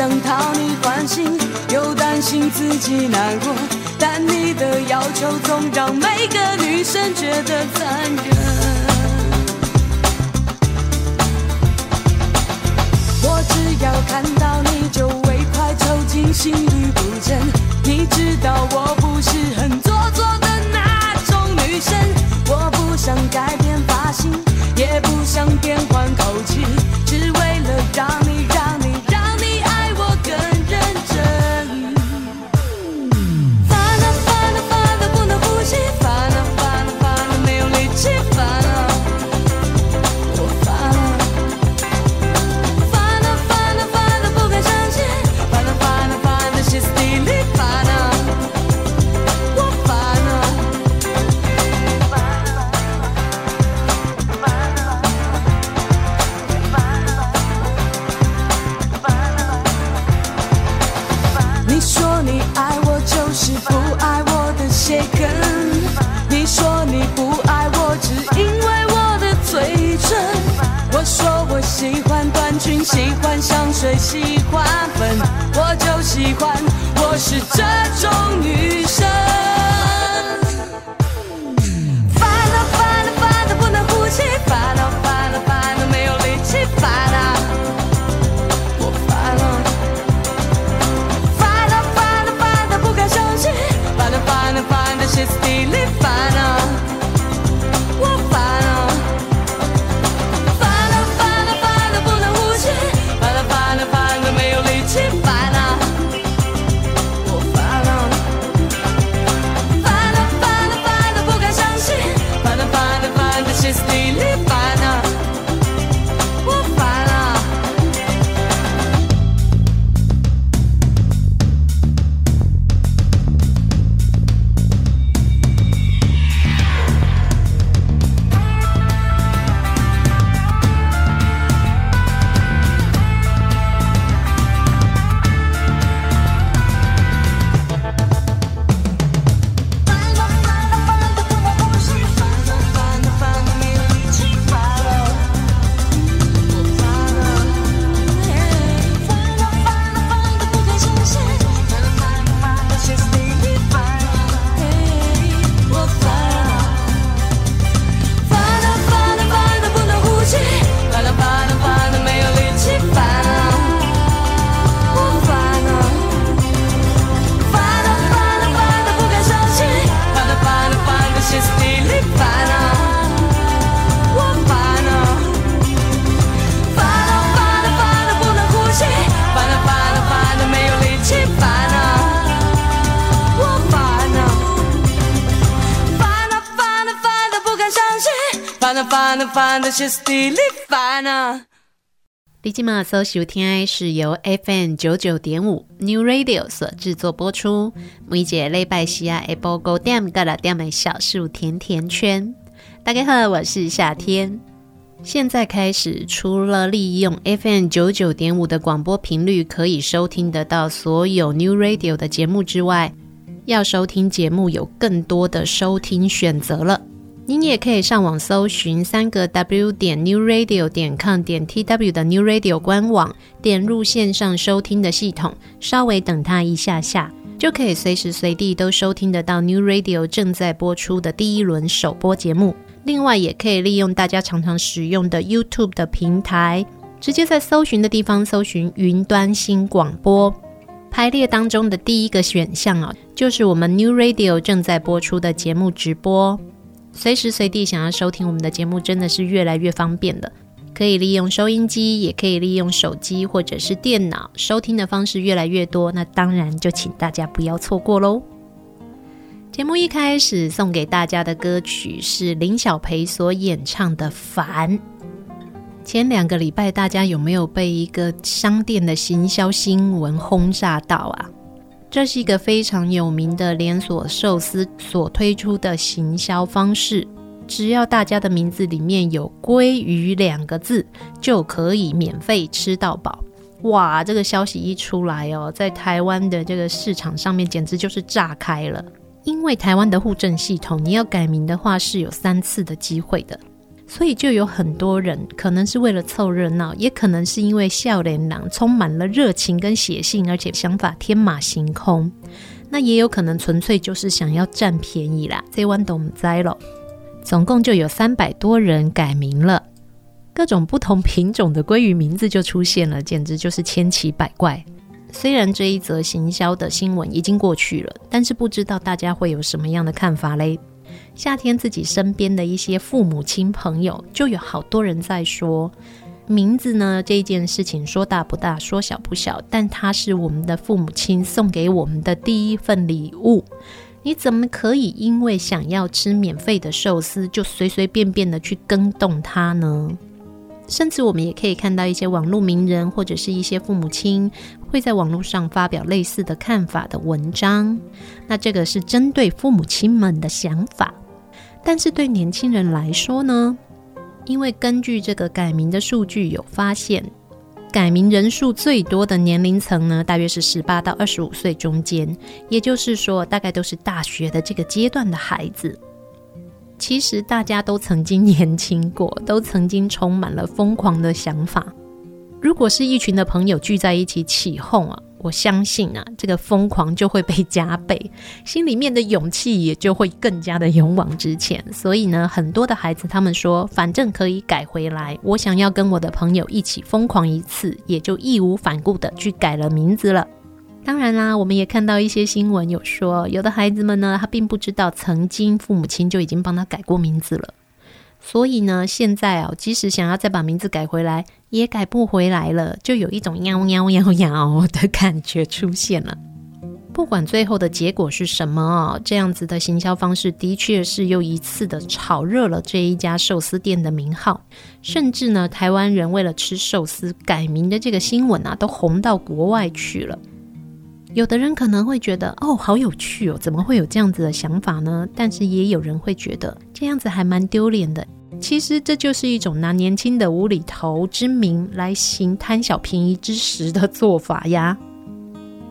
想讨你欢心，又担心自己难过，但你的要求总让每个女生觉得残忍。我只要看到你就为快抽筋，心律不整。你知道我不适合谁喜欢粉，我就喜欢。我是这种女生。你今嘛所收听的是由 FM 九九点五 New Radio 所制作播出，每节礼拜四啊下晡五点到六点的小树甜甜圈。大家好，我是夏天。现在开始，除了利用 FM 九九点五的广播频率可以收听得到所有 New Radio 的节目之外，要收听节目有更多的收听选择了。您也可以上网搜寻三个 W 点 New Radio 点 com 点 TW 的 New Radio 官网，点入线上收听的系统，稍微等它一下下，就可以随时随地都收听得到 New Radio 正在播出的第一轮首播节目。另外，也可以利用大家常常使用的 YouTube 的平台，直接在搜寻的地方搜寻云端新广播。排列当中的第一个选项啊，就是我们 New Radio 正在播出的节目直播。随时随地想要收听我们的节目，真的是越来越方便了。可以利用收音机，也可以利用手机或者是电脑，收听的方式越来越多。那当然就请大家不要错过喽。节目一开始送给大家的歌曲是林小培所演唱的《烦》。前两个礼拜，大家有没有被一个商店的行销新闻轰炸到啊？这是一个非常有名的连锁寿司所推出的行销方式，只要大家的名字里面有“鲑鱼”两个字，就可以免费吃到饱。哇，这个消息一出来哦，在台湾的这个市场上面简直就是炸开了。因为台湾的户政系统，你要改名的话是有三次的机会的。所以就有很多人，可能是为了凑热闹，也可能是因为笑脸郎充满了热情跟血性，而且想法天马行空。那也有可能纯粹就是想要占便宜啦。这弯都唔知了。总共就有三百多人改名了，各种不同品种的鲑鱼名字就出现了，简直就是千奇百怪。虽然这一则行销的新闻已经过去了，但是不知道大家会有什么样的看法嘞？夏天自己身边的一些父母亲朋友，就有好多人在说，名字呢，这件事情说大不大，说小不小，但它是我们的父母亲送给我们的第一份礼物。你怎么可以因为想要吃免费的寿司，就随随便便的去更动它呢？甚至我们也可以看到一些网络名人或者是一些父母亲会在网络上发表类似的看法的文章。那这个是针对父母亲们的想法，但是对年轻人来说呢？因为根据这个改名的数据有发现，改名人数最多的年龄层呢，大约是十八到二十五岁中间，也就是说，大概都是大学的这个阶段的孩子。其实大家都曾经年轻过，都曾经充满了疯狂的想法。如果是一群的朋友聚在一起起哄啊，我相信啊，这个疯狂就会被加倍，心里面的勇气也就会更加的勇往直前。所以呢，很多的孩子他们说，反正可以改回来，我想要跟我的朋友一起疯狂一次，也就义无反顾的去改了名字了。当然啦，我们也看到一些新闻，有说有的孩子们呢，他并不知道曾经父母亲就已经帮他改过名字了，所以呢，现在哦，即使想要再把名字改回来，也改不回来了，就有一种喵喵喵喵的感觉出现了。不管最后的结果是什么哦，这样子的行销方式的确是又一次的炒热了这一家寿司店的名号，甚至呢，台湾人为了吃寿司改名的这个新闻啊，都红到国外去了。有的人可能会觉得哦，好有趣哦，怎么会有这样子的想法呢？但是也有人会觉得这样子还蛮丢脸的。其实这就是一种拿年轻的无厘头之名来行贪小便宜之实的做法呀。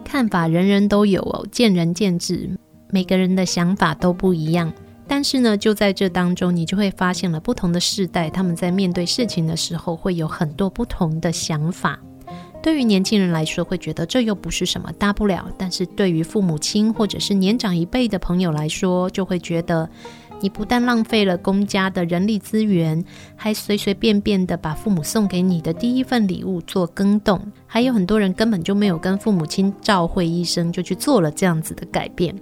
看法人人都有哦，见仁见智，每个人的想法都不一样。但是呢，就在这当中，你就会发现了不同的世代，他们在面对事情的时候会有很多不同的想法。对于年轻人来说，会觉得这又不是什么大不了；但是对于父母亲或者是年长一辈的朋友来说，就会觉得你不但浪费了公家的人力资源，还随随便便的把父母送给你的第一份礼物做更动。还有很多人根本就没有跟父母亲照会一生，就去做了这样子的改变。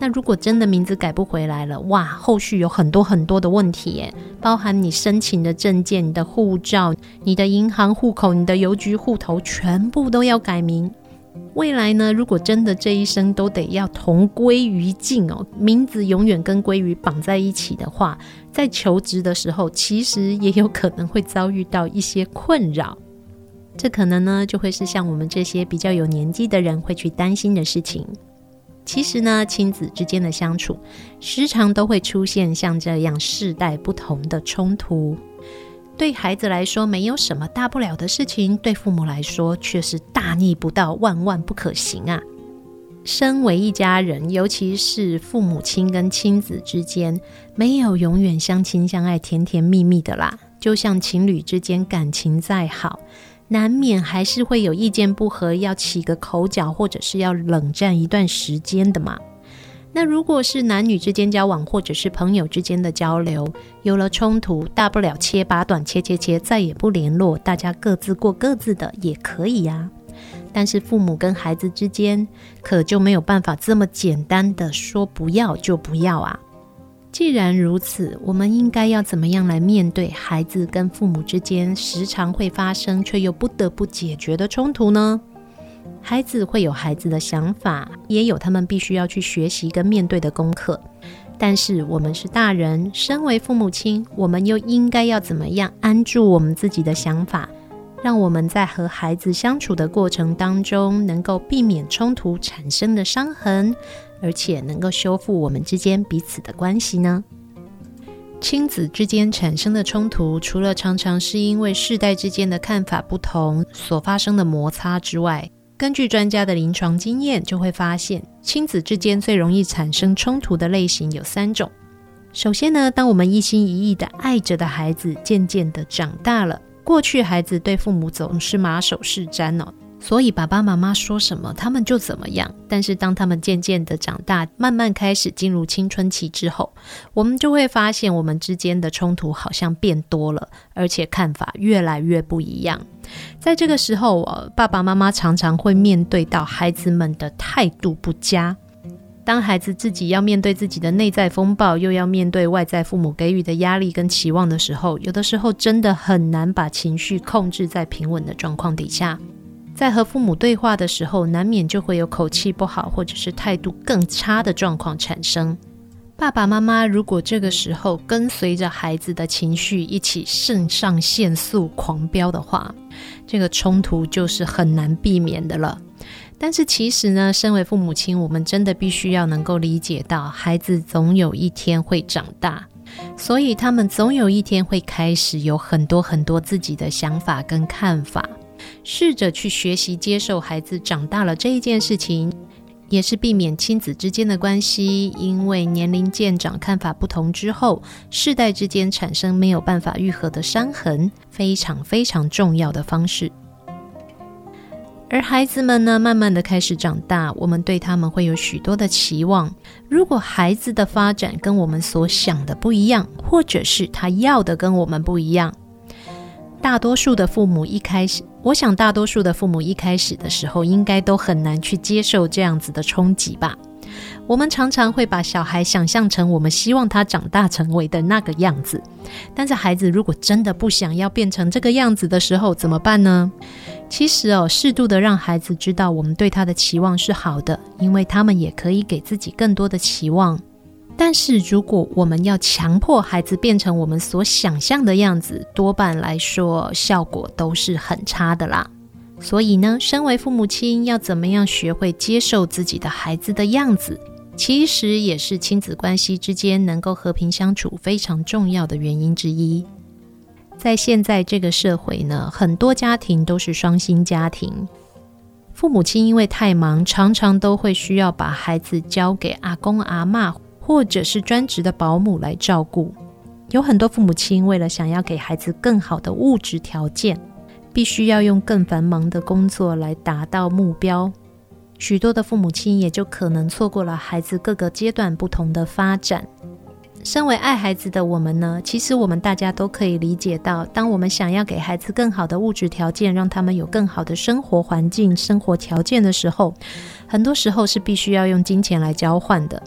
那如果真的名字改不回来了，哇，后续有很多很多的问题耶，包含你申请的证件、你的护照、你的银行户口、你的邮局户头，全部都要改名。未来呢，如果真的这一生都得要同归于尽哦，名字永远跟鲑鱼绑在一起的话，在求职的时候，其实也有可能会遭遇到一些困扰。这可能呢，就会是像我们这些比较有年纪的人会去担心的事情。其实呢，亲子之间的相处，时常都会出现像这样世代不同的冲突。对孩子来说，没有什么大不了的事情；对父母来说，却是大逆不道，万万不可行啊！身为一家人，尤其是父母亲跟亲子之间，没有永远相亲相爱、甜甜蜜蜜的啦。就像情侣之间感情再好，难免还是会有意见不合，要起个口角，或者是要冷战一段时间的嘛。那如果是男女之间交往，或者是朋友之间的交流，有了冲突，大不了切八段，切切切，再也不联络，大家各自过各自的也可以呀。但是父母跟孩子之间可就没有办法这么简单的说不要就不要啊。既然如此，我们应该要怎么样来面对孩子跟父母之间时常会发生却又不得不解决的冲突呢？孩子会有孩子的想法，也有他们必须要去学习跟面对的功课。但是我们是大人，身为父母亲，我们又应该要怎么样安住我们自己的想法，让我们在和孩子相处的过程当中，能够避免冲突产生的伤痕。而且能够修复我们之间彼此的关系呢？亲子之间产生的冲突，除了常常是因为世代之间的看法不同所发生的摩擦之外，根据专家的临床经验，就会发现亲子之间最容易产生冲突的类型有三种。首先呢，当我们一心一意的爱着的孩子渐渐的长大了，过去孩子对父母总是马首是瞻哦。所以爸爸妈妈说什么，他们就怎么样。但是当他们渐渐的长大，慢慢开始进入青春期之后，我们就会发现我们之间的冲突好像变多了，而且看法越来越不一样。在这个时候，我爸爸妈妈常常会面对到孩子们的态度不佳。当孩子自己要面对自己的内在风暴，又要面对外在父母给予的压力跟期望的时候，有的时候真的很难把情绪控制在平稳的状况底下。在和父母对话的时候，难免就会有口气不好，或者是态度更差的状况产生。爸爸妈妈如果这个时候跟随着孩子的情绪一起肾上腺素狂飙的话，这个冲突就是很难避免的了。但是其实呢，身为父母亲，我们真的必须要能够理解到，孩子总有一天会长大，所以他们总有一天会开始有很多很多自己的想法跟看法。试着去学习接受孩子长大了这一件事情，也是避免亲子之间的关系因为年龄渐长、看法不同之后，世代之间产生没有办法愈合的伤痕，非常非常重要的方式。而孩子们呢，慢慢的开始长大，我们对他们会有许多的期望。如果孩子的发展跟我们所想的不一样，或者是他要的跟我们不一样，大多数的父母一开始。我想，大多数的父母一开始的时候，应该都很难去接受这样子的冲击吧。我们常常会把小孩想象成我们希望他长大成为的那个样子，但是孩子如果真的不想要变成这个样子的时候，怎么办呢？其实哦，适度的让孩子知道我们对他的期望是好的，因为他们也可以给自己更多的期望。但是，如果我们要强迫孩子变成我们所想象的样子，多半来说效果都是很差的啦。所以呢，身为父母亲，要怎么样学会接受自己的孩子的样子，其实也是亲子关系之间能够和平相处非常重要的原因之一。在现在这个社会呢，很多家庭都是双薪家庭，父母亲因为太忙，常常都会需要把孩子交给阿公阿嬷。或者是专职的保姆来照顾，有很多父母亲为了想要给孩子更好的物质条件，必须要用更繁忙的工作来达到目标。许多的父母亲也就可能错过了孩子各个阶段不同的发展。身为爱孩子的我们呢，其实我们大家都可以理解到，当我们想要给孩子更好的物质条件，让他们有更好的生活环境、生活条件的时候，很多时候是必须要用金钱来交换的。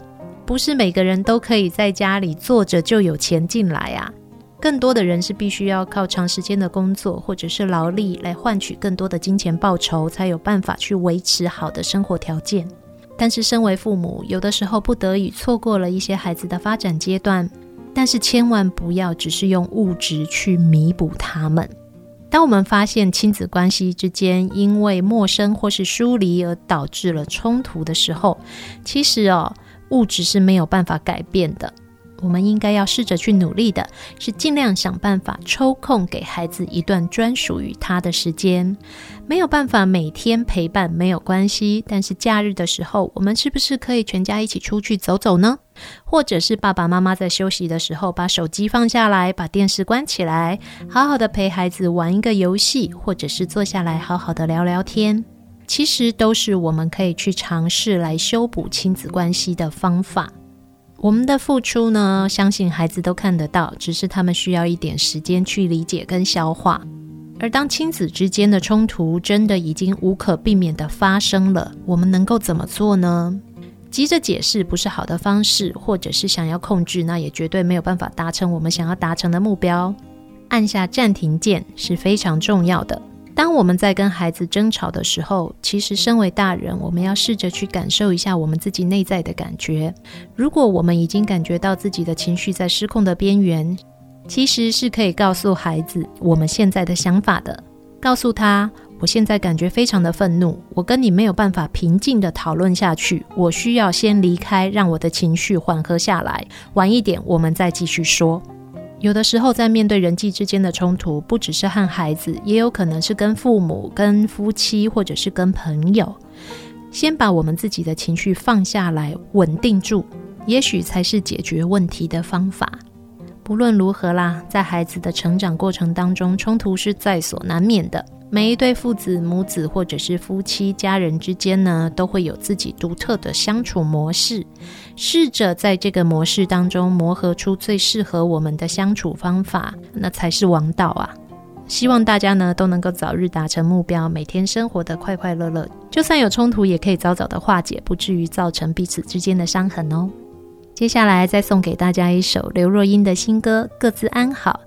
不是每个人都可以在家里坐着就有钱进来啊，更多的人是必须要靠长时间的工作或者是劳力来换取更多的金钱报酬，才有办法去维持好的生活条件。但是身为父母，有的时候不得已错过了一些孩子的发展阶段，但是千万不要只是用物质去弥补他们。当我们发现亲子关系之间因为陌生或是疏离而导致了冲突的时候，其实哦。物质是没有办法改变的，我们应该要试着去努力的，是尽量想办法抽空给孩子一段专属于他的时间。没有办法每天陪伴没有关系，但是假日的时候，我们是不是可以全家一起出去走走呢？或者是爸爸妈妈在休息的时候，把手机放下来，把电视关起来，好好的陪孩子玩一个游戏，或者是坐下来好好的聊聊天。其实都是我们可以去尝试来修补亲子关系的方法。我们的付出呢，相信孩子都看得到，只是他们需要一点时间去理解跟消化。而当亲子之间的冲突真的已经无可避免地发生了，我们能够怎么做呢？急着解释不是好的方式，或者是想要控制，那也绝对没有办法达成我们想要达成的目标。按下暂停键是非常重要的。当我们在跟孩子争吵的时候，其实身为大人，我们要试着去感受一下我们自己内在的感觉。如果我们已经感觉到自己的情绪在失控的边缘，其实是可以告诉孩子我们现在的想法的。告诉他，我现在感觉非常的愤怒，我跟你没有办法平静地讨论下去，我需要先离开，让我的情绪缓和下来，晚一点我们再继续说。有的时候，在面对人际之间的冲突，不只是和孩子，也有可能是跟父母、跟夫妻，或者是跟朋友。先把我们自己的情绪放下来，稳定住，也许才是解决问题的方法。不论如何啦，在孩子的成长过程当中，冲突是在所难免的。每一对父子、母子，或者是夫妻、家人之间呢，都会有自己独特的相处模式。试着在这个模式当中磨合出最适合我们的相处方法，那才是王道啊！希望大家呢都能够早日达成目标，每天生活得快快乐乐。就算有冲突，也可以早早的化解，不至于造成彼此之间的伤痕哦。接下来再送给大家一首刘若英的新歌《各自安好》。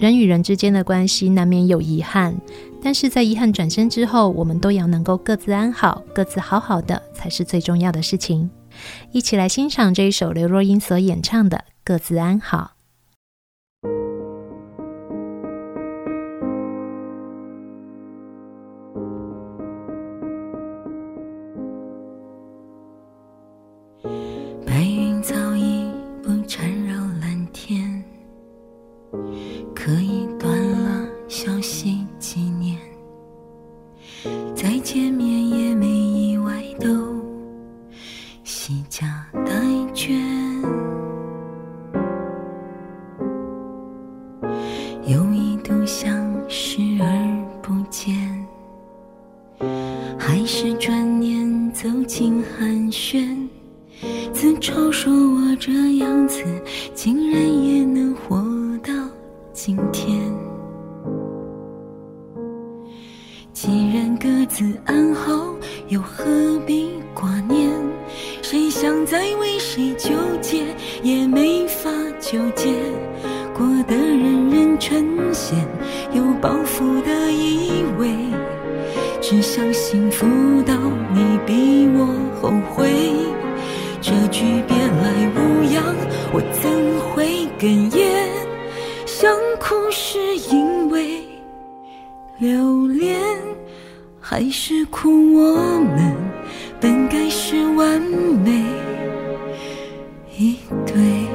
人与人之间的关系难免有遗憾，但是在遗憾转身之后，我们都要能够各自安好，各自好好的才是最重要的事情。一起来欣赏这一首刘若英所演唱的《各自安好》。是因为留恋还是苦？我们本该是完美。一对。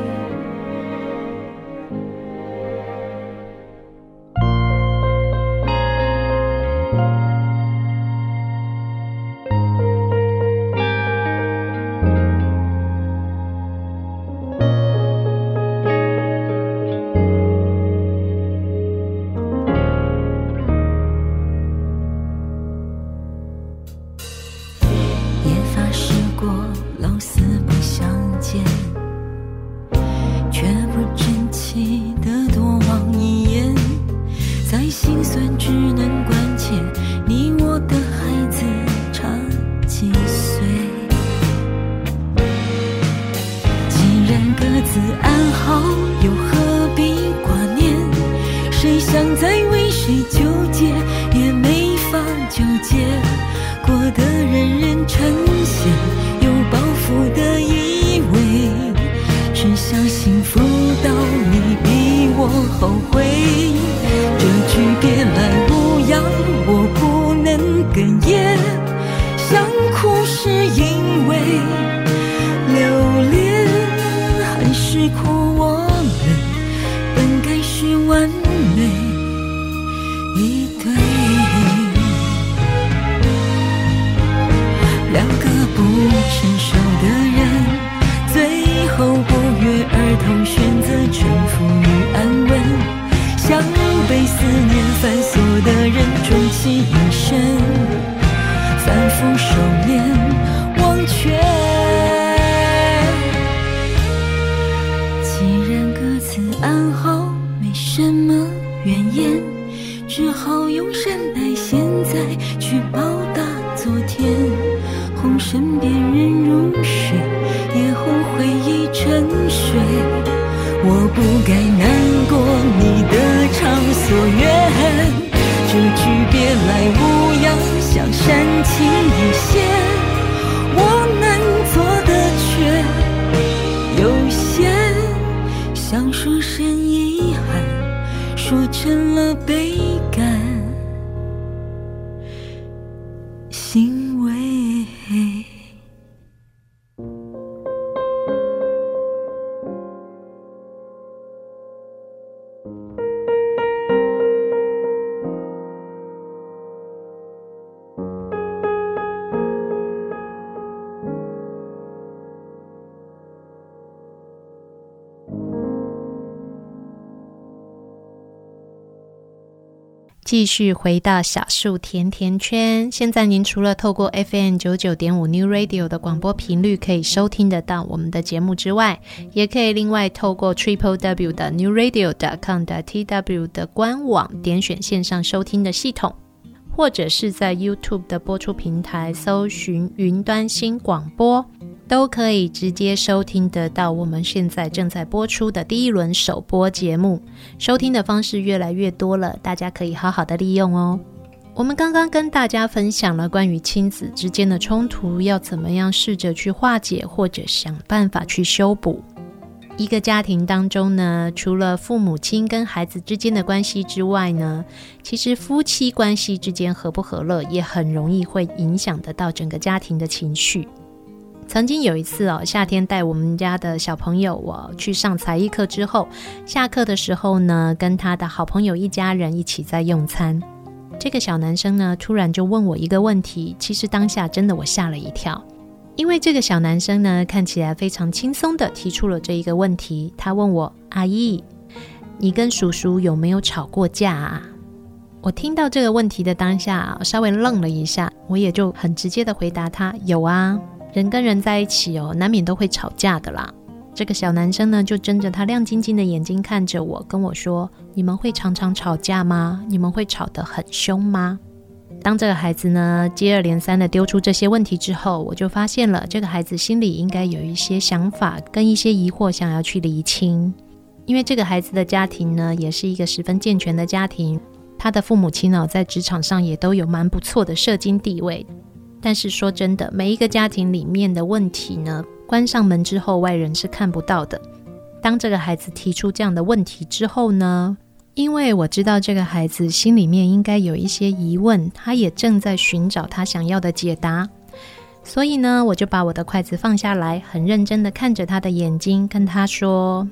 继续回到小树甜甜圈。现在您除了透过 FM 九九点五 New Radio 的广播频率可以收听得到我们的节目之外，也可以另外透过 Triple W 的 New Radio 的 com 的 TW 的官网点选线上收听的系统，或者是在 YouTube 的播出平台搜寻云端新广播。都可以直接收听得到我们现在正在播出的第一轮首播节目，收听的方式越来越多了，大家可以好好的利用哦。我们刚刚跟大家分享了关于亲子之间的冲突要怎么样试着去化解，或者想办法去修补。一个家庭当中呢，除了父母亲跟孩子之间的关系之外呢，其实夫妻关系之间和不和乐，也很容易会影响得到整个家庭的情绪。曾经有一次哦，夏天带我们家的小朋友我去上才艺课之后，下课的时候呢，跟他的好朋友一家人一起在用餐。这个小男生呢，突然就问我一个问题，其实当下真的我吓了一跳，因为这个小男生呢，看起来非常轻松地提出了这一个问题。他问我：“阿姨，你跟叔叔有没有吵过架啊？”我听到这个问题的当下，稍微愣了一下，我也就很直接的回答他：“有啊。”人跟人在一起哦，难免都会吵架的啦。这个小男生呢，就睁着他亮晶晶的眼睛看着我，跟我说：“你们会常常吵架吗？你们会吵得很凶吗？”当这个孩子呢，接二连三的丢出这些问题之后，我就发现了这个孩子心里应该有一些想法跟一些疑惑想要去厘清。因为这个孩子的家庭呢，也是一个十分健全的家庭，他的父母亲呢，在职场上也都有蛮不错的社经地位。但是说真的，每一个家庭里面的问题呢，关上门之后，外人是看不到的。当这个孩子提出这样的问题之后呢，因为我知道这个孩子心里面应该有一些疑问，他也正在寻找他想要的解答，所以呢，我就把我的筷子放下来，很认真的看着他的眼睛，跟他说：“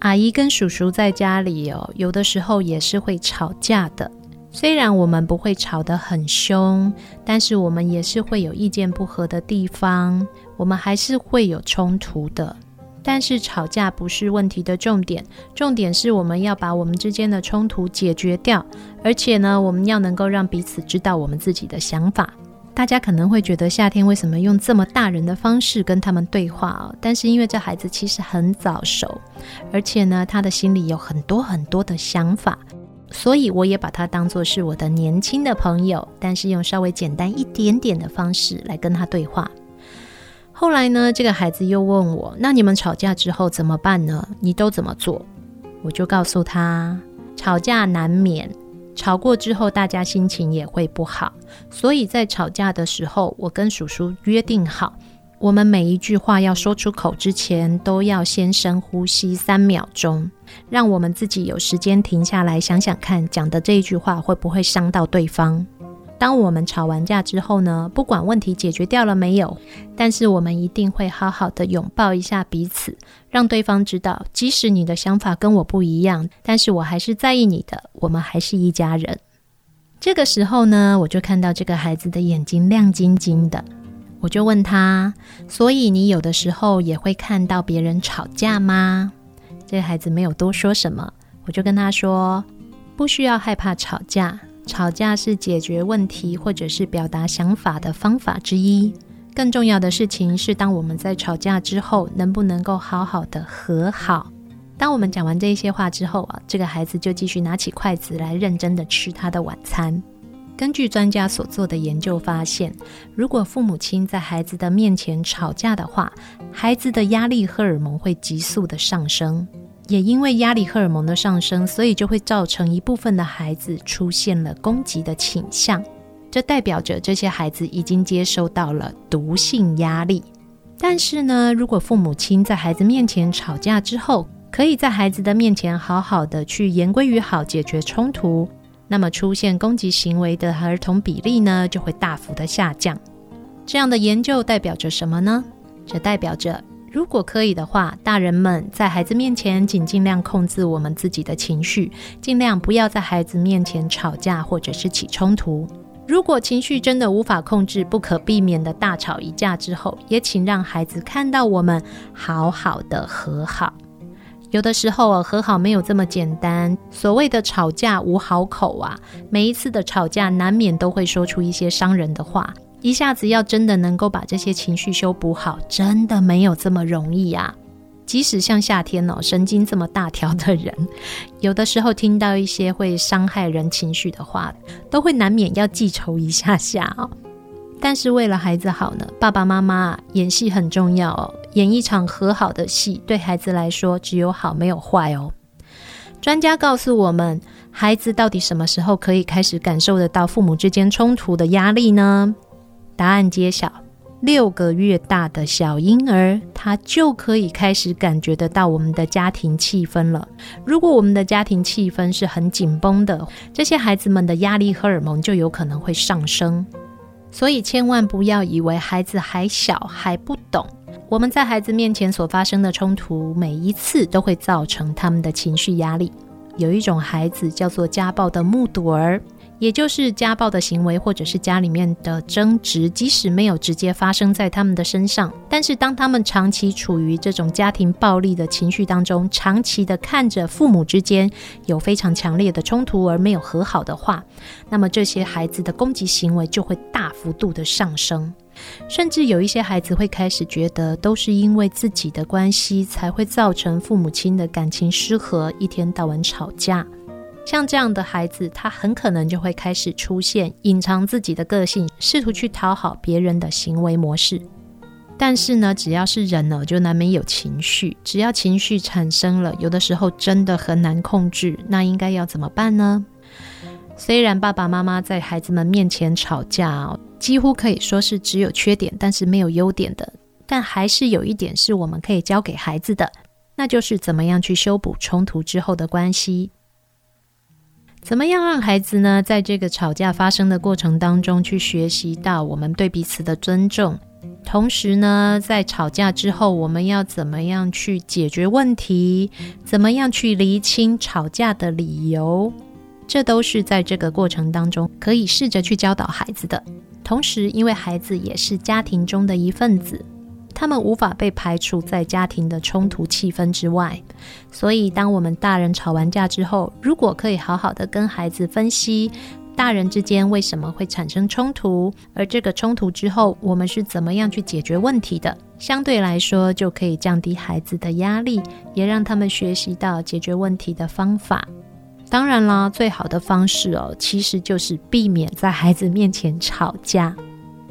阿姨跟叔叔在家里哦，有的时候也是会吵架的。”虽然我们不会吵得很凶，但是我们也是会有意见不合的地方，我们还是会有冲突的。但是吵架不是问题的重点，重点是我们要把我们之间的冲突解决掉，而且呢，我们要能够让彼此知道我们自己的想法。大家可能会觉得夏天为什么用这么大人的方式跟他们对话哦？但是因为这孩子其实很早熟，而且呢，他的心里有很多很多的想法。所以我也把他当作是我的年轻的朋友，但是用稍微简单一点点的方式来跟他对话。后来呢，这个孩子又问我：“那你们吵架之后怎么办呢？你都怎么做？”我就告诉他：“吵架难免，吵过之后大家心情也会不好，所以在吵架的时候，我跟叔叔约定好。”我们每一句话要说出口之前，都要先深呼吸三秒钟，让我们自己有时间停下来想想看，讲的这一句话会不会伤到对方。当我们吵完架之后呢，不管问题解决掉了没有，但是我们一定会好好的拥抱一下彼此，让对方知道，即使你的想法跟我不一样，但是我还是在意你的，我们还是一家人。这个时候呢，我就看到这个孩子的眼睛亮晶晶的。我就问他，所以你有的时候也会看到别人吵架吗？这个孩子没有多说什么，我就跟他说，不需要害怕吵架，吵架是解决问题或者是表达想法的方法之一。更重要的事情是，当我们在吵架之后，能不能够好好的和好？当我们讲完这些话之后啊，这个孩子就继续拿起筷子来认真的吃他的晚餐。根据专家所做的研究发现，如果父母亲在孩子的面前吵架的话，孩子的压力荷尔蒙会急速的上升。也因为压力荷尔蒙的上升，所以就会造成一部分的孩子出现了攻击的倾向。这代表着这些孩子已经接收到了毒性压力。但是呢，如果父母亲在孩子面前吵架之后，可以在孩子的面前好好的去言归于好，解决冲突。那么出现攻击行为的儿童比例呢，就会大幅的下降。这样的研究代表着什么呢？这代表着，如果可以的话，大人们在孩子面前请尽量控制我们自己的情绪，尽量不要在孩子面前吵架或者是起冲突。如果情绪真的无法控制，不可避免的大吵一架之后，也请让孩子看到我们好好的和好。有的时候啊，和好没有这么简单。所谓的吵架无好口啊，每一次的吵架难免都会说出一些伤人的话。一下子要真的能够把这些情绪修补好，真的没有这么容易啊。即使像夏天哦，神经这么大条的人，有的时候听到一些会伤害人情绪的话，都会难免要记仇一下下哦。但是为了孩子好呢，爸爸妈妈演戏很重要哦。演一场和好的戏，对孩子来说只有好没有坏哦。专家告诉我们，孩子到底什么时候可以开始感受得到父母之间冲突的压力呢？答案揭晓：六个月大的小婴儿，他就可以开始感觉得到我们的家庭气氛了。如果我们的家庭气氛是很紧绷的，这些孩子们的压力荷尔蒙就有可能会上升。所以千万不要以为孩子还小还不懂。我们在孩子面前所发生的冲突，每一次都会造成他们的情绪压力。有一种孩子叫做家暴的目睹儿。也就是家暴的行为，或者是家里面的争执，即使没有直接发生在他们的身上，但是当他们长期处于这种家庭暴力的情绪当中，长期的看着父母之间有非常强烈的冲突而没有和好的话，那么这些孩子的攻击行为就会大幅度的上升，甚至有一些孩子会开始觉得都是因为自己的关系才会造成父母亲的感情失和，一天到晚吵架。像这样的孩子，他很可能就会开始出现隐藏自己的个性，试图去讨好别人的行为模式。但是呢，只要是人呢，就难免有情绪。只要情绪产生了，有的时候真的很难控制。那应该要怎么办呢？虽然爸爸妈妈在孩子们面前吵架，几乎可以说是只有缺点，但是没有优点的。但还是有一点是我们可以教给孩子的，那就是怎么样去修补冲突之后的关系。怎么样让孩子呢，在这个吵架发生的过程当中，去学习到我们对彼此的尊重，同时呢，在吵架之后，我们要怎么样去解决问题，怎么样去厘清吵架的理由，这都是在这个过程当中可以试着去教导孩子的。同时，因为孩子也是家庭中的一份子。他们无法被排除在家庭的冲突气氛之外，所以当我们大人吵完架之后，如果可以好好的跟孩子分析大人之间为什么会产生冲突，而这个冲突之后我们是怎么样去解决问题的，相对来说就可以降低孩子的压力，也让他们学习到解决问题的方法。当然啦，最好的方式哦，其实就是避免在孩子面前吵架。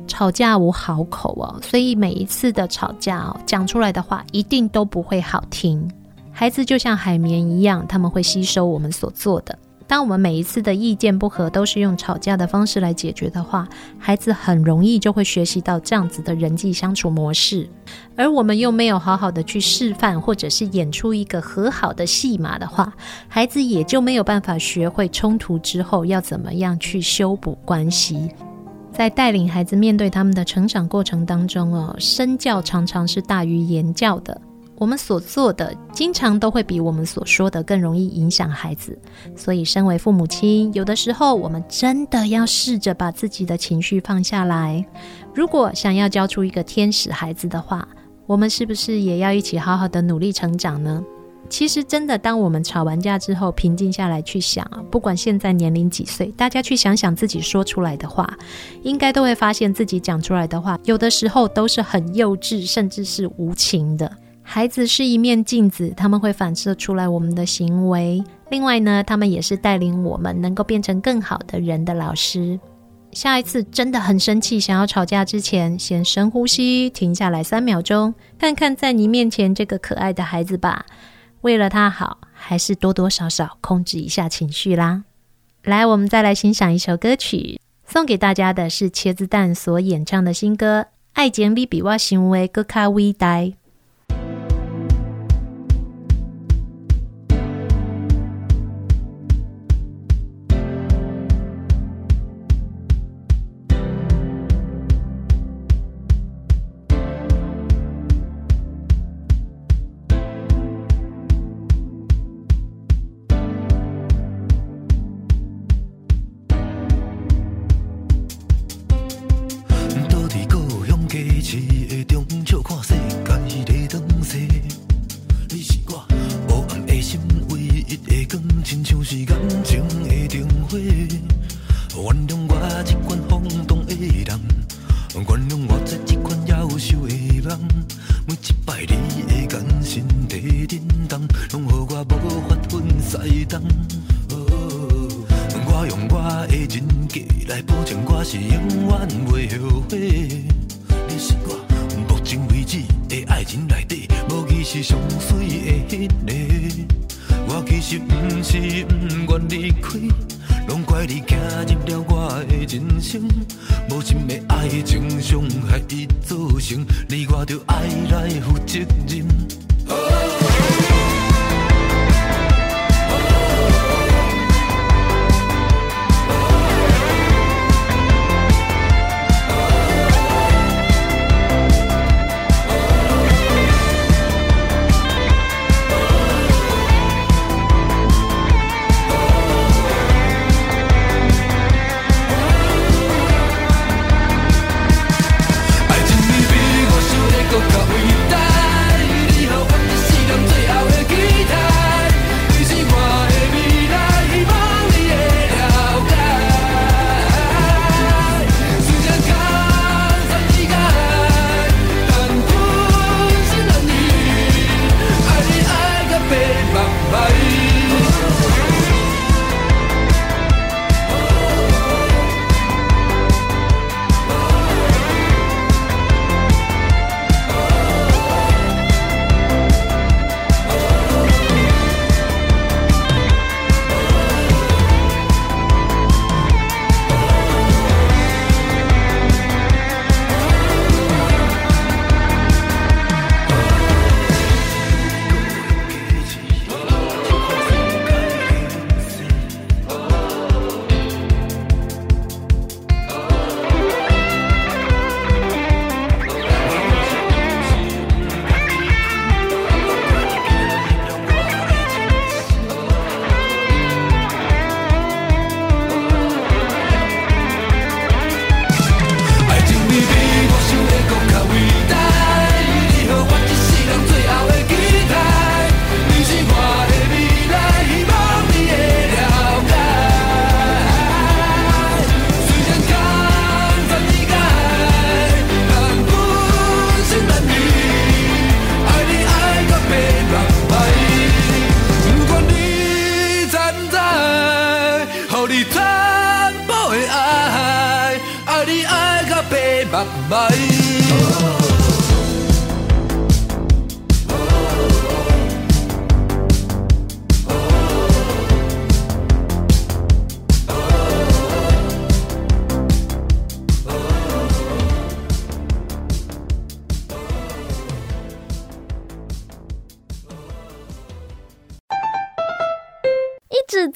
吵架无好口哦，所以每一次的吵架哦，讲出来的话一定都不会好听。孩子就像海绵一样，他们会吸收我们所做的。当我们每一次的意见不合都是用吵架的方式来解决的话，孩子很容易就会学习到这样子的人际相处模式。而我们又没有好好的去示范，或者是演出一个和好的戏码的话，孩子也就没有办法学会冲突之后要怎么样去修补关系。在带领孩子面对他们的成长过程当中哦，身教常常是大于言教的。我们所做的，经常都会比我们所说的更容易影响孩子。所以，身为父母亲，有的时候我们真的要试着把自己的情绪放下来。如果想要教出一个天使孩子的话，我们是不是也要一起好好的努力成长呢？其实，真的，当我们吵完架之后，平静下来去想啊，不管现在年龄几岁，大家去想想自己说出来的话，应该都会发现自己讲出来的话，有的时候都是很幼稚，甚至是无情的。孩子是一面镜子，他们会反射出来我们的行为。另外呢，他们也是带领我们能够变成更好的人的老师。下一次真的很生气，想要吵架之前，先深呼吸，停下来三秒钟，看看在你面前这个可爱的孩子吧。为了他好，还是多多少少控制一下情绪啦。来，我们再来欣赏一首歌曲，送给大家的是茄子蛋所演唱的新歌《爱情比比我想的阁较伟大》。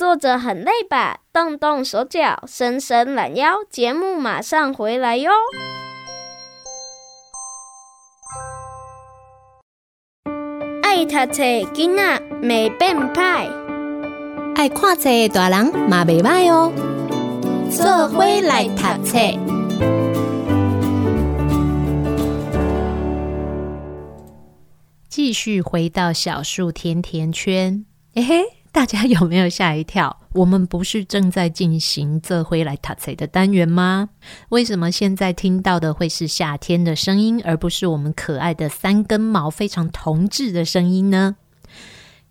坐着很累吧？动动手脚，伸伸懒腰，节目马上回来哟！爱读册囡仔袂变歹，爱看册大人嘛袂歹哦。做伙来读册，继续回到小树甜甜圈，嘿嘿。大家有没有吓一跳？我们不是正在进行这回来塔菜的单元吗？为什么现在听到的会是夏天的声音，而不是我们可爱的三根毛非常同志的声音呢？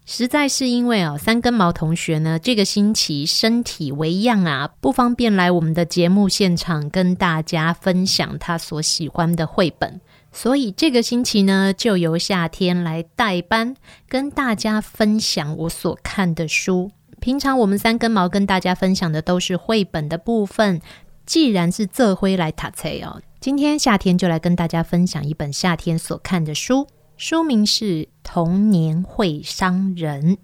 实在是因为哦，三根毛同学呢，这个星期身体微恙啊，不方便来我们的节目现场跟大家分享他所喜欢的绘本，所以这个星期呢，就由夏天来代班，跟大家分享我所看的书。平常我们三根毛跟大家分享的都是绘本的部分，既然是这回来塔菜哦，今天夏天就来跟大家分享一本夏天所看的书，书名是《童年会伤人》。《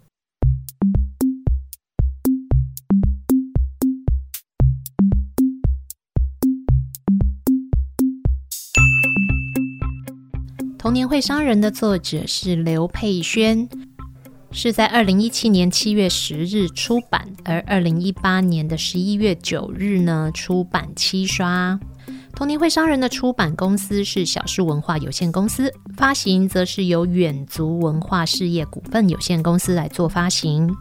童年会伤人》的作者是刘佩轩。是在二零一七年七月十日出版，而二零一八年的十一月九日呢，出版七刷。童年会伤人的出版公司是小树文化有限公司，发行则是由远足文化事业股份有限公司来做发行。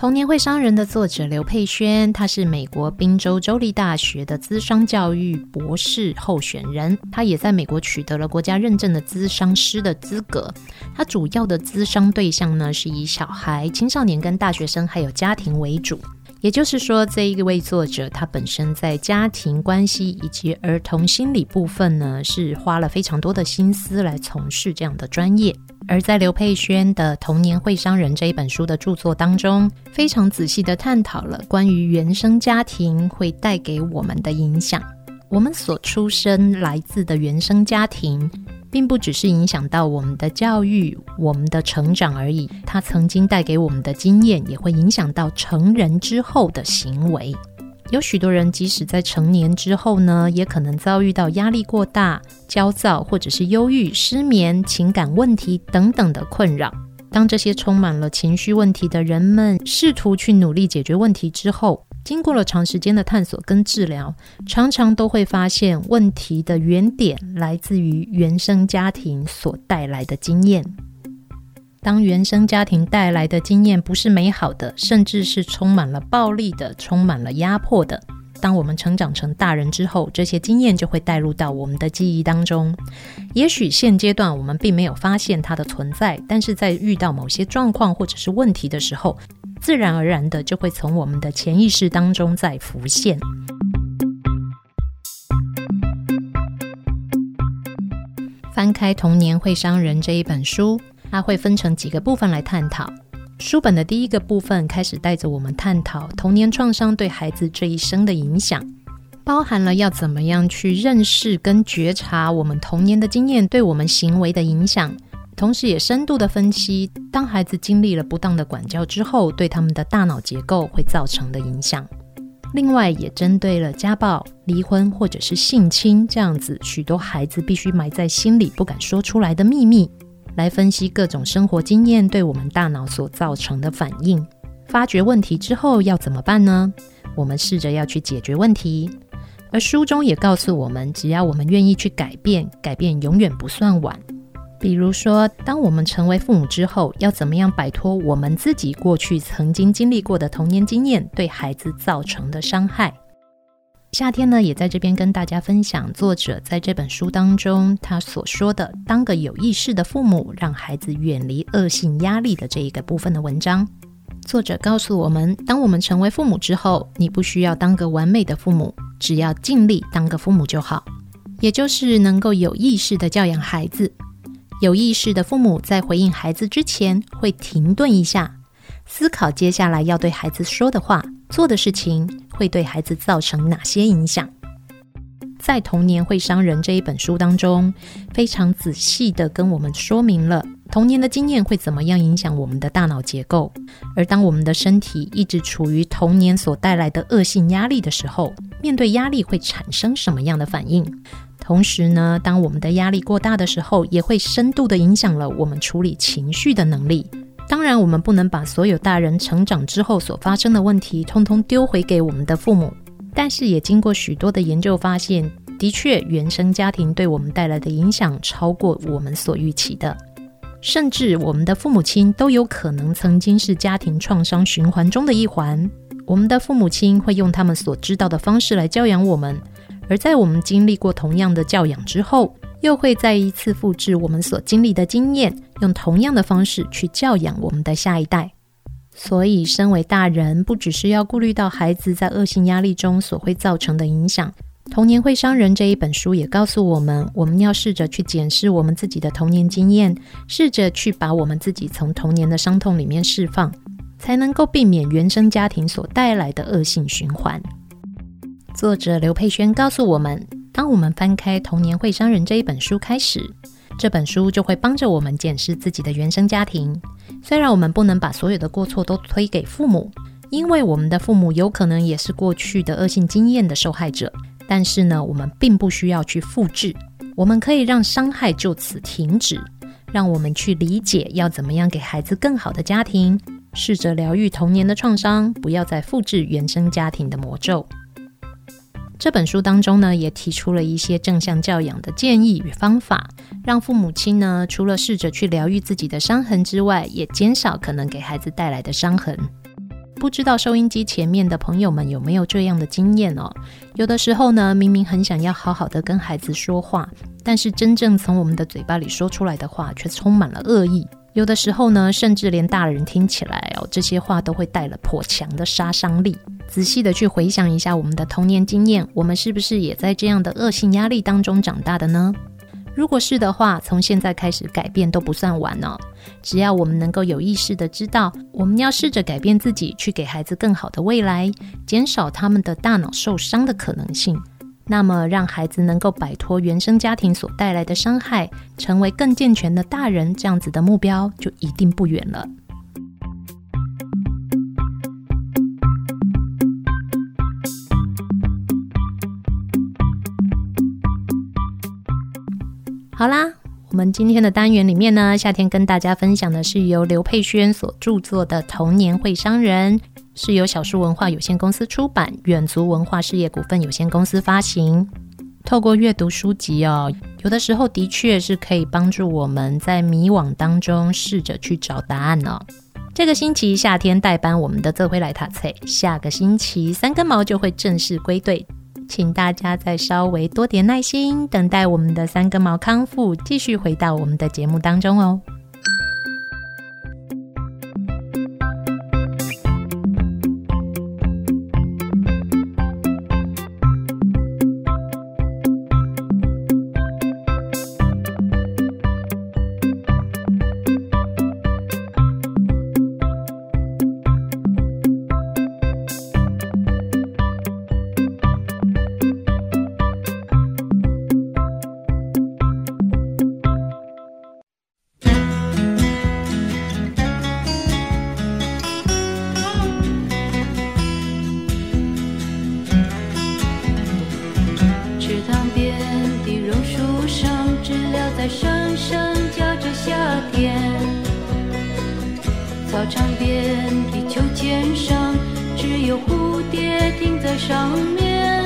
童年会伤人的作者刘佩轩，他是美国宾州州立大学的咨商教育博士候选人，他也在美国取得了国家认证的咨商师的资格。他主要的咨商对象呢，是以小孩、青少年跟大学生还有家庭为主。也就是说，这一位作者他本身在家庭关系以及儿童心理部分呢，是花了非常多的心思来从事这样的专业。而在刘佩轩的《童年会伤人》这一本书的著作当中，非常仔细地探讨了关于原生家庭会带给我们的影响。我们所出生来自的原生家庭。并不只是影响到我们的教育、我们的成长而已，它曾经带给我们的经验，也会影响到成人之后的行为。有许多人即使在成年之后呢，也可能遭遇到压力过大、焦躁，或者是忧郁、失眠、情感问题等等的困扰。当这些充满了情绪问题的人们试图去努力解决问题之后，经过了长时间的探索跟治疗，常常都会发现问题的原点来自于原生家庭所带来的经验。当原生家庭带来的经验不是美好的，甚至是充满了暴力的、充满了压迫的，当我们成长成大人之后，这些经验就会带入到我们的记忆当中。也许现阶段我们并没有发现它的存在，但是在遇到某些状况或者是问题的时候，自然而然的就会从我们的潜意识当中再浮现。翻开《童年会伤人》这一本书，它会分成几个部分来探讨。书本的第一个部分开始带着我们探讨童年创伤对孩子这一生的影响，包含了要怎么样去认识跟觉察我们童年的经验对我们行为的影响。同时，也深度的分析，当孩子经历了不当的管教之后，对他们的大脑结构会造成的影响。另外，也针对了家暴、离婚或者是性侵这样子许多孩子必须埋在心里不敢说出来的秘密，来分析各种生活经验对我们大脑所造成的反应。发觉问题之后要怎么办呢？我们试着要去解决问题。而书中也告诉我们，只要我们愿意去改变，改变永远不算晚。比如说，当我们成为父母之后，要怎么样摆脱我们自己过去曾经经历过的童年经验对孩子造成的伤害？夏天呢，也在这边跟大家分享作者在这本书当中他所说的“当个有意识的父母，让孩子远离恶性压力”的这一个部分的文章。作者告诉我们，当我们成为父母之后，你不需要当个完美的父母，只要尽力当个父母就好，也就是能够有意识的教养孩子。有意识的父母在回应孩子之前，会停顿一下，思考接下来要对孩子说的话、做的事情会对孩子造成哪些影响。在《童年会伤人》这一本书当中，非常仔细地跟我们说明了童年的经验会怎么样影响我们的大脑结构，而当我们的身体一直处于童年所带来的恶性压力的时候，面对压力会产生什么样的反应？同时呢，当我们的压力过大的时候，也会深度的影响了我们处理情绪的能力。当然，我们不能把所有大人成长之后所发生的问题，通通丢回给我们的父母。但是，也经过许多的研究发现，的确，原生家庭对我们带来的影响超过我们所预期的。甚至，我们的父母亲都有可能曾经是家庭创伤循环中的一环。我们的父母亲会用他们所知道的方式来教养我们，而在我们经历过同样的教养之后，又会再一次复制我们所经历的经验，用同样的方式去教养我们的下一代。所以，身为大人，不只是要顾虑到孩子在恶性压力中所会造成的影响，《童年会伤人》这一本书也告诉我们，我们要试着去检视我们自己的童年经验，试着去把我们自己从童年的伤痛里面释放，才能够避免原生家庭所带来的恶性循环。作者刘佩轩告诉我们，当我们翻开《童年会伤人》这一本书开始，这本书就会帮着我们检视自己的原生家庭。虽然我们不能把所有的过错都推给父母，因为我们的父母有可能也是过去的恶性经验的受害者，但是呢，我们并不需要去复制。我们可以让伤害就此停止，让我们去理解要怎么样给孩子更好的家庭，试着疗愈童年的创伤，不要再复制原生家庭的魔咒。这本书当中呢，也提出了一些正向教养的建议与方法，让父母亲呢，除了试着去疗愈自己的伤痕之外，也减少可能给孩子带来的伤痕。不知道收音机前面的朋友们有没有这样的经验哦？有的时候呢，明明很想要好好的跟孩子说话，但是真正从我们的嘴巴里说出来的话，却充满了恶意。有的时候呢，甚至连大人听起来哦，这些话都会带了颇强的杀伤力。仔细的去回想一下我们的童年经验，我们是不是也在这样的恶性压力当中长大的呢？如果是的话，从现在开始改变都不算晚哦。只要我们能够有意识的知道，我们要试着改变自己，去给孩子更好的未来，减少他们的大脑受伤的可能性，那么让孩子能够摆脱原生家庭所带来的伤害，成为更健全的大人，这样子的目标就一定不远了。好啦，我们今天的单元里面呢，夏天跟大家分享的是由刘佩轩所著作的《童年会伤人》，是由小树文化有限公司出版，远足文化事业股份有限公司发行。透过阅读书籍哦，有的时候的确是可以帮助我们在迷惘当中试着去找答案哦。这个星期夏天代班我们的这回来塔菜，下个星期三根毛就会正式归队。请大家再稍微多点耐心，等待我们的三根毛康复，继续回到我们的节目当中哦。上面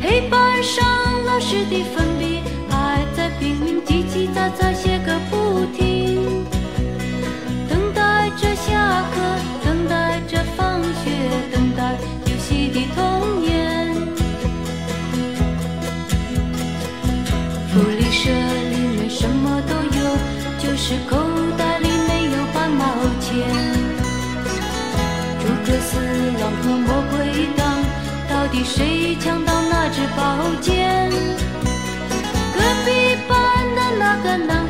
黑板上老师的粉笔还在拼命叽叽喳喳写个不停。等待着下课等待着放学等待游戏的童年福利社里面什么都有就是口谁抢到那支宝剑？隔壁班的那个男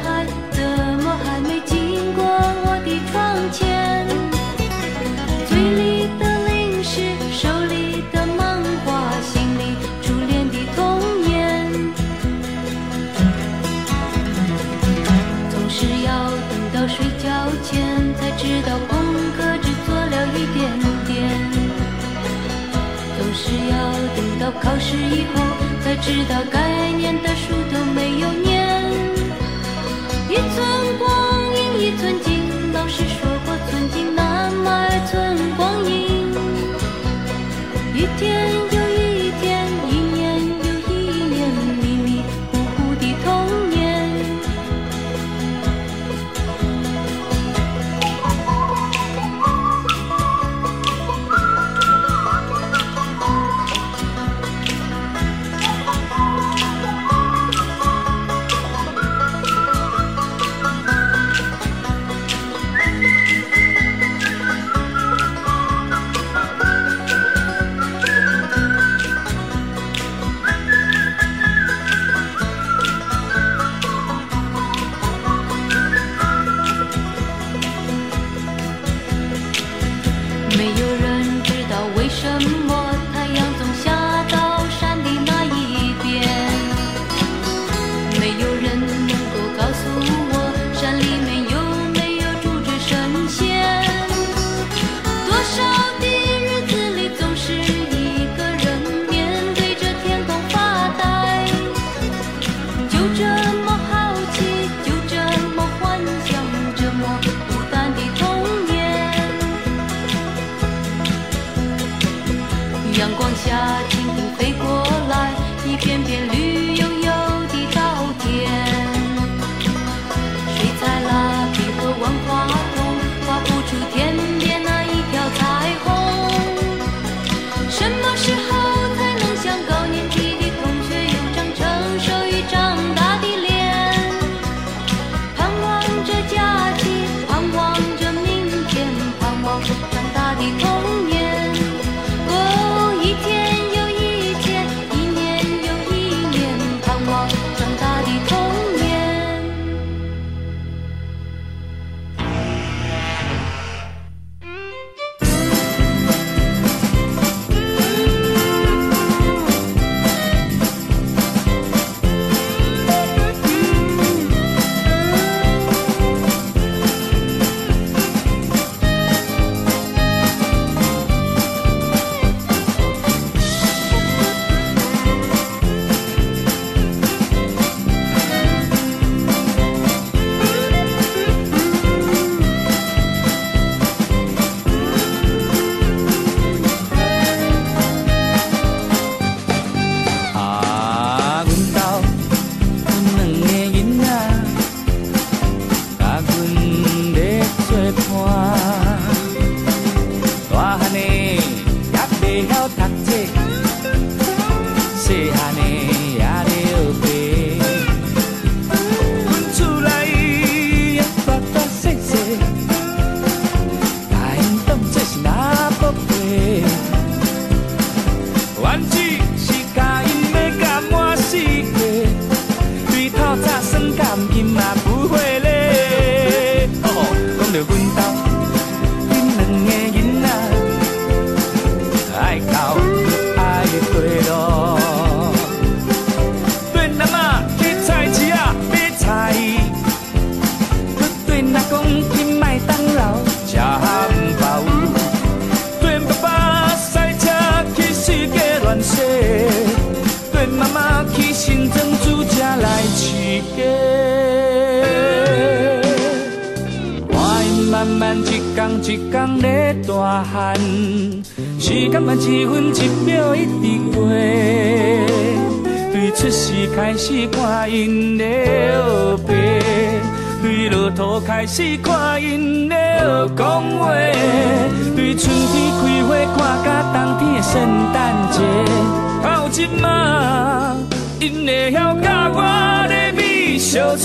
事以后才知道该出世开始看因的黑白，对落土开始看因的讲话，对春天开花看甲冬天的圣诞节。到今嘛，因会晓甲我的美相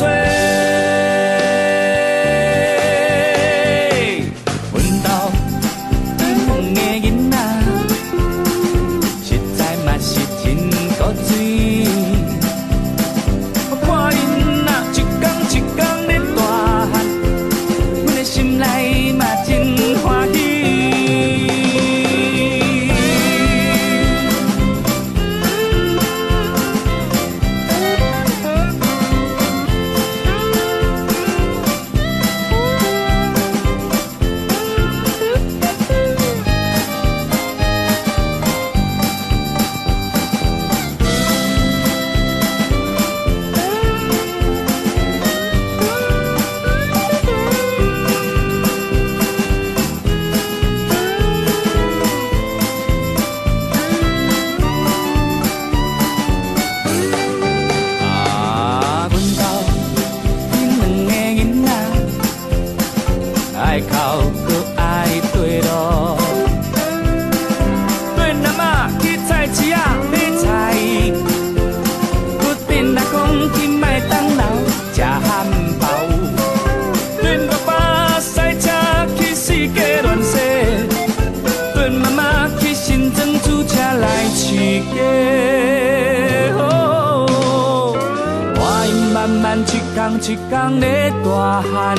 慢慢。一天在大汉，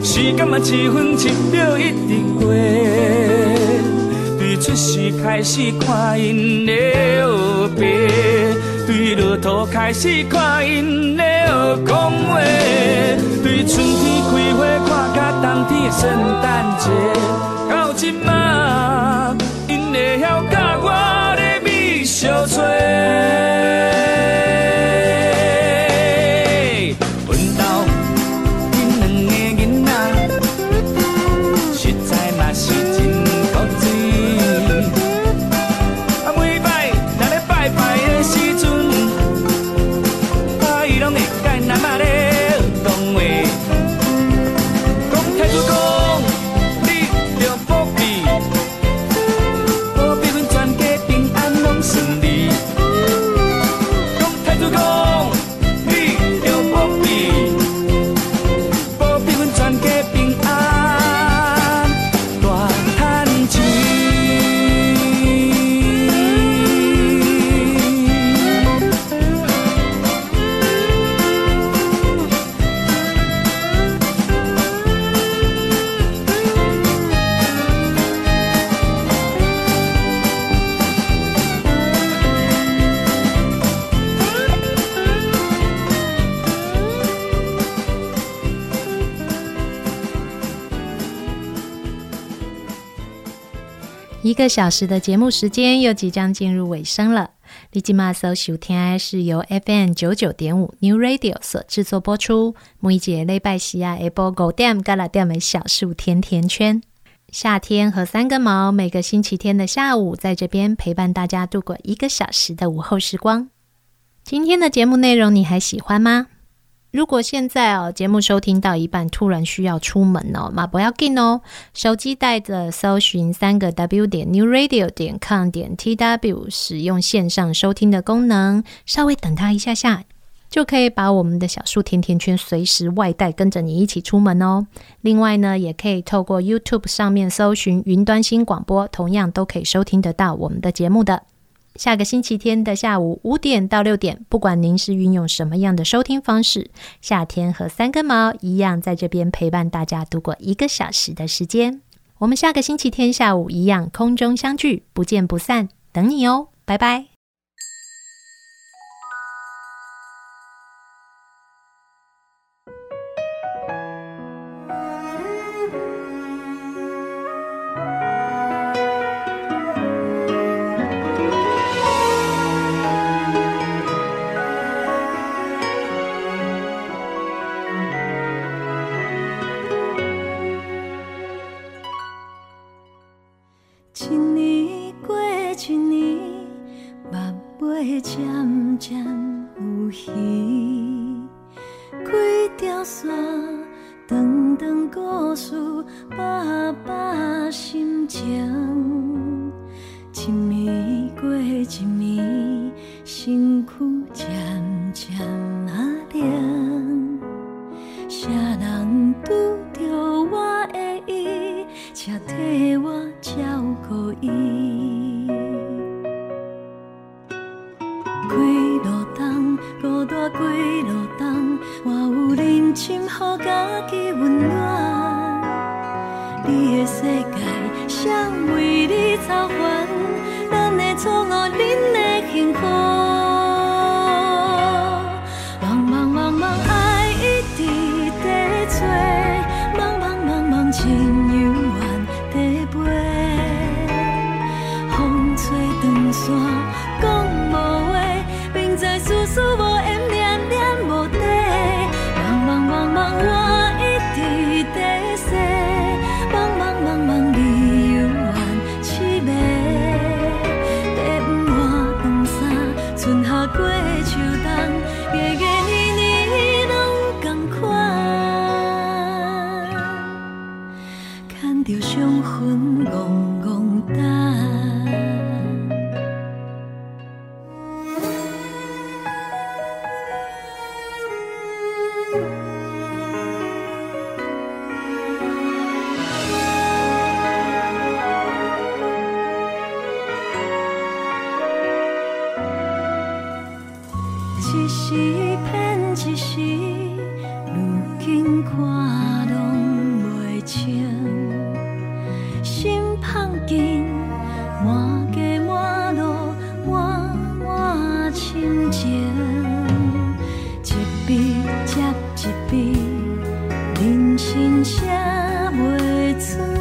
时间嘛一分一秒一直过。对出世开始看因的后背，对路途开始看因的讲话，对春天开花看甲冬天圣诞节，到今嘛，一个小时的节目时间又即将进入尾声了。你今嘛所收听是由 FM 九九点五 New Radio 所制作播出。每节礼拜四啊，下晡五点到六点的小树甜甜圈。夏天和三根毛，每个星期天的下午，在这边陪伴大家度过一个小时的午后时光。今天的节目内容你还喜欢吗？如果现在哦，节目收听到一半，突然需要出门哦，那不要紧哦，手机带着搜寻三个 W 点 New Radio 点 com 点 T W，使用线上收听的功能，稍微等它一下下，就可以把我们的小树甜甜圈随时外带，跟着你一起出门哦。另外呢，也可以透过 YouTube 上面搜寻云端新广播，同样都可以收听得到我们的节目的。下个星期天的下午五点到六点，不管您是运用什么样的收听方式，夏天和三根毛一样，在这边陪伴大家度过一个小时的时间。我们下个星期天下午一样空中相聚，不见不散，等你哦，拜拜。拄着我的伊，请替我照顾伊。to